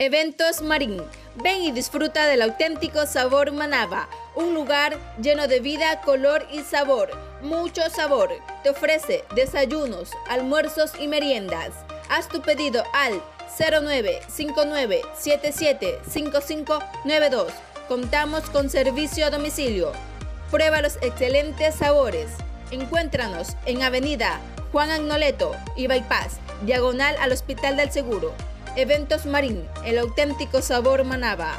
Eventos Marín. Ven y disfruta del auténtico sabor Manaba, un lugar lleno de vida, color y sabor. Mucho sabor. Te ofrece desayunos, almuerzos y meriendas. Haz tu pedido al 0959775592. Contamos con servicio a domicilio. Prueba los excelentes sabores. Encuéntranos en Avenida Juan Agnoleto y Bypass, diagonal al Hospital del Seguro. Eventos Marín, el auténtico sabor Manaba.